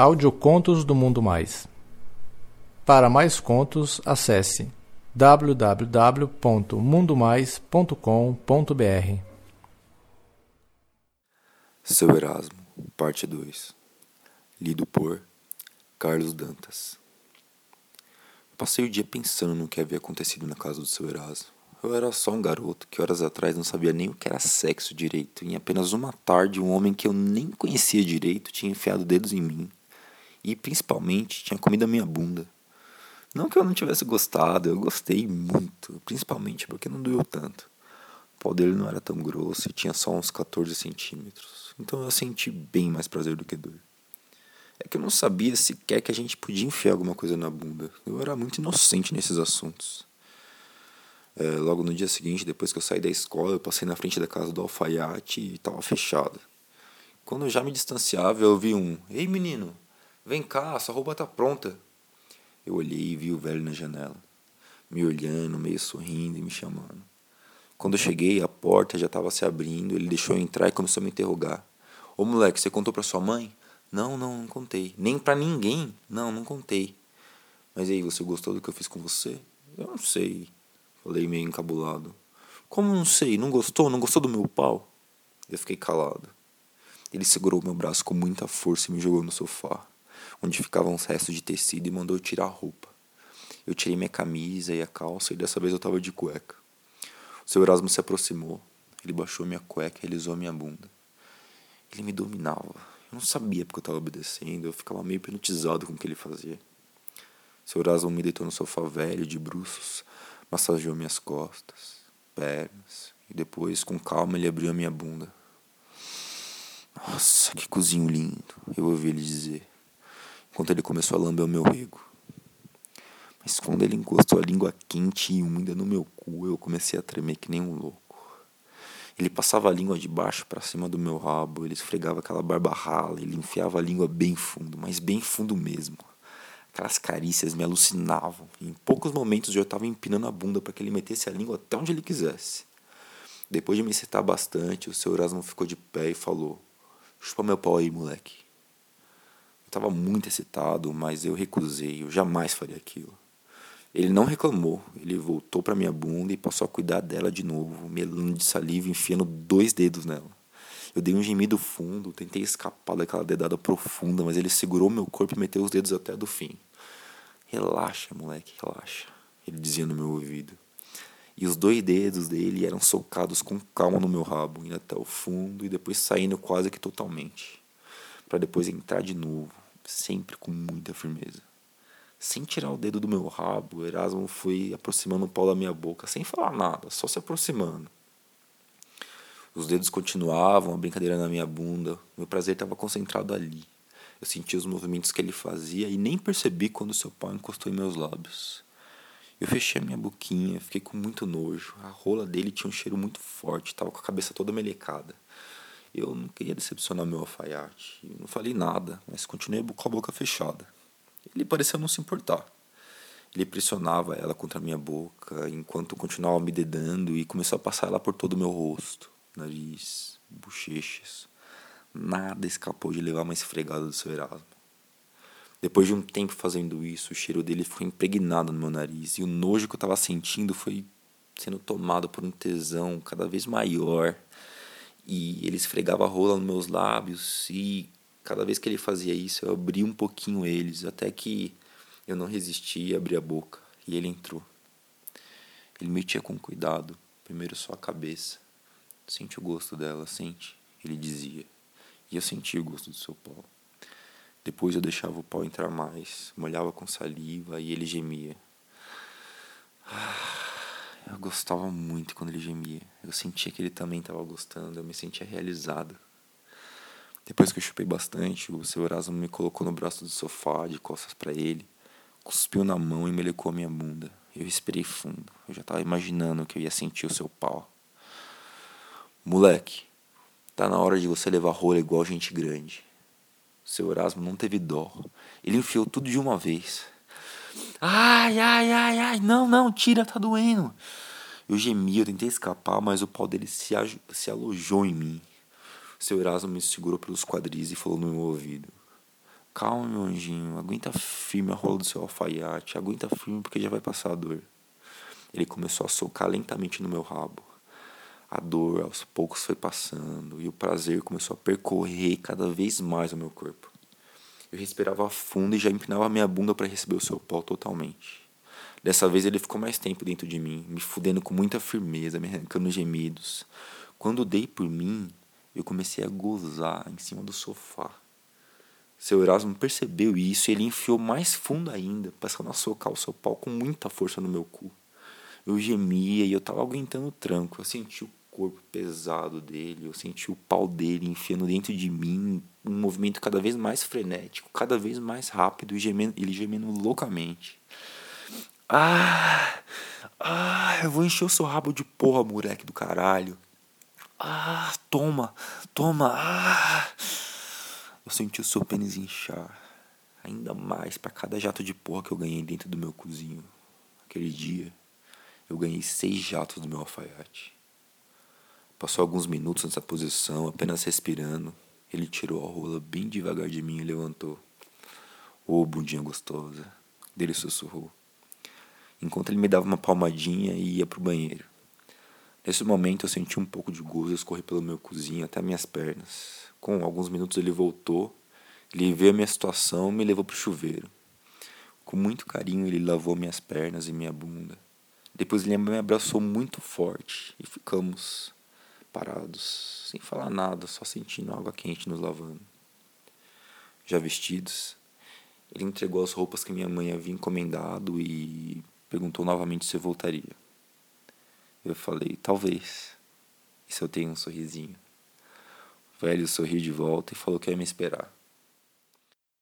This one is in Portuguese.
Audiocontos do Mundo Mais. Para mais contos, acesse www.mundomais.com.br. Seu Erasmo, parte 2. Lido por Carlos Dantas. Passei o dia pensando no que havia acontecido na casa do seu Erasmo. Eu era só um garoto que horas atrás não sabia nem o que era sexo direito. Em apenas uma tarde, um homem que eu nem conhecia direito tinha enfiado dedos em mim e principalmente tinha comido a minha bunda. Não que eu não tivesse gostado, eu gostei muito, principalmente porque não doeu tanto. O pau dele não era tão grosso e tinha só uns 14 centímetros, então eu senti bem mais prazer do que dor. É que eu não sabia sequer que a gente podia enfiar alguma coisa na bunda. Eu era muito inocente nesses assuntos. É, logo no dia seguinte, depois que eu saí da escola, eu passei na frente da casa do alfaiate e estava fechada. Quando eu já me distanciava, eu ouvi um: Ei menino, Vem cá, sua roupa tá pronta. Eu olhei e vi o velho na janela, me olhando, meio sorrindo e me chamando. Quando eu cheguei, a porta já estava se abrindo, ele deixou eu entrar e começou a me interrogar. Ô moleque, você contou pra sua mãe? Não, não, não contei. Nem pra ninguém? Não, não contei. Mas aí, você gostou do que eu fiz com você? Eu não sei. Falei meio encabulado. Como não sei? Não gostou? Não gostou do meu pau? Eu fiquei calado. Ele segurou meu braço com muita força e me jogou no sofá onde ficavam os restos de tecido e mandou tirar a roupa. Eu tirei minha camisa e a calça e dessa vez eu estava de cueca. O seu Erasmo se aproximou, ele baixou minha cueca e alisou minha bunda. Ele me dominava. Eu não sabia porque eu estava obedecendo, eu ficava meio hipnotizado com o que ele fazia. Seu Erasmo me deitou no sofá velho, de bruços, massageou minhas costas, pernas, e depois, com calma, ele abriu a minha bunda. Nossa, que cozinho lindo, eu ouvi ele dizer enquanto ele começou a lamber o meu rego. Mas quando ele encostou a língua quente e úmida no meu cu, eu comecei a tremer que nem um louco. Ele passava a língua de baixo para cima do meu rabo, ele esfregava aquela barba rala, ele enfiava a língua bem fundo, mas bem fundo mesmo. Aquelas carícias me alucinavam. E em poucos momentos eu estava empinando a bunda para que ele metesse a língua até onde ele quisesse. Depois de me excitar bastante, o seu Erasmo ficou de pé e falou: Chupa meu pau aí, moleque. Estava muito excitado, mas eu recusei, eu jamais faria aquilo. Ele não reclamou, ele voltou para minha bunda e passou a cuidar dela de novo, melando de saliva enfiando dois dedos nela. Eu dei um gemido fundo, tentei escapar daquela dedada profunda, mas ele segurou meu corpo e meteu os dedos até do fim. Relaxa, moleque, relaxa, ele dizia no meu ouvido. E os dois dedos dele eram socados com calma no meu rabo, indo até o fundo e depois saindo quase que totalmente, para depois entrar de novo, sempre com muita firmeza. Sem tirar o dedo do meu rabo, Erasmo foi aproximando o pau da minha boca, sem falar nada, só se aproximando. Os dedos continuavam, a brincadeira na minha bunda, meu prazer estava concentrado ali. Eu sentia os movimentos que ele fazia e nem percebi quando seu pau encostou em meus lábios. Eu fechei a minha boquinha, fiquei com muito nojo. A rola dele tinha um cheiro muito forte, estava com a cabeça toda melecada. Eu não queria decepcionar meu alfaiate. Eu não falei nada, mas continuei com a boca fechada. Ele pareceu não se importar. Ele pressionava ela contra a minha boca enquanto continuava me dedando e começou a passar ela por todo o meu rosto, nariz, bochechas. Nada escapou de levar uma esfregada do seu Erasmo. Depois de um tempo fazendo isso, o cheiro dele foi impregnado no meu nariz e o nojo que eu estava sentindo foi sendo tomado por um tesão cada vez maior e ele esfregava a rola nos meus lábios e cada vez que ele fazia isso eu abria um pouquinho eles até que eu não resisti e abri a boca e ele entrou. Ele metia com cuidado, primeiro só a cabeça. Sente o gosto dela, sente, ele dizia. E eu sentia o gosto do seu pau. Depois eu deixava o pau entrar mais, molhava com saliva e ele gemia. Ah. Eu gostava muito quando ele gemia. Eu sentia que ele também estava gostando, eu me sentia realizado. Depois que eu chupei bastante, o seu Erasmo me colocou no braço do sofá, de costas para ele, cuspiu na mão e melecou a minha bunda. Eu respirei fundo. Eu já estava imaginando que eu ia sentir o seu pau. Moleque, tá na hora de você levar rola igual gente grande. O seu Erasmo não teve dó. Ele enfiou tudo de uma vez. Ai, ai, ai, ai, não, não, tira, tá doendo. Eu gemi, eu tentei escapar, mas o pau dele se, se alojou em mim. seu Erasmo me segurou pelos quadris e falou no meu ouvido: calma, meu anjinho, aguenta firme a rola do seu alfaiate, aguenta firme porque já vai passar a dor. Ele começou a socar lentamente no meu rabo. A dor aos poucos foi passando e o prazer começou a percorrer cada vez mais o meu corpo. Eu respirava fundo e já empinava minha bunda para receber o seu pau totalmente. Dessa vez ele ficou mais tempo dentro de mim, me fudendo com muita firmeza, me arrancando gemidos. Quando dei por mim, eu comecei a gozar em cima do sofá. Seu Erasmo percebeu isso e ele enfiou mais fundo ainda, passando a socar o seu pau com muita força no meu cu. Eu gemia e eu tava aguentando o tranco. Eu senti o corpo pesado dele, eu senti o pau dele enfiando dentro de mim, um movimento cada vez mais frenético, cada vez mais rápido, gemendo, ele gemendo loucamente. Ah! Ah, eu vou encher o seu rabo de porra, moleque do caralho. Ah, toma, toma, ah! Eu senti o seu pênis inchar. Ainda mais para cada jato de porra que eu ganhei dentro do meu cozinho. Aquele dia, eu ganhei seis jatos do meu alfaiate. Passou alguns minutos nessa posição, apenas respirando. Ele tirou a rola bem devagar de mim e levantou. Ô, oh, bundinha gostosa. Dele sussurrou. Enquanto ele me dava uma palmadinha e ia pro banheiro. Nesse momento eu senti um pouco de gozo escorrer pelo meu cozinho até minhas pernas. Com alguns minutos ele voltou, ele viu a minha situação e me levou para o chuveiro. Com muito carinho ele lavou minhas pernas e minha bunda. Depois ele me abraçou muito forte e ficamos parados, sem falar nada, só sentindo água quente nos lavando. Já vestidos, ele entregou as roupas que minha mãe havia encomendado e perguntou novamente se eu voltaria. Eu falei, talvez. E se eu tenho um sorrisinho? O velho sorriu de volta e falou que ia me esperar.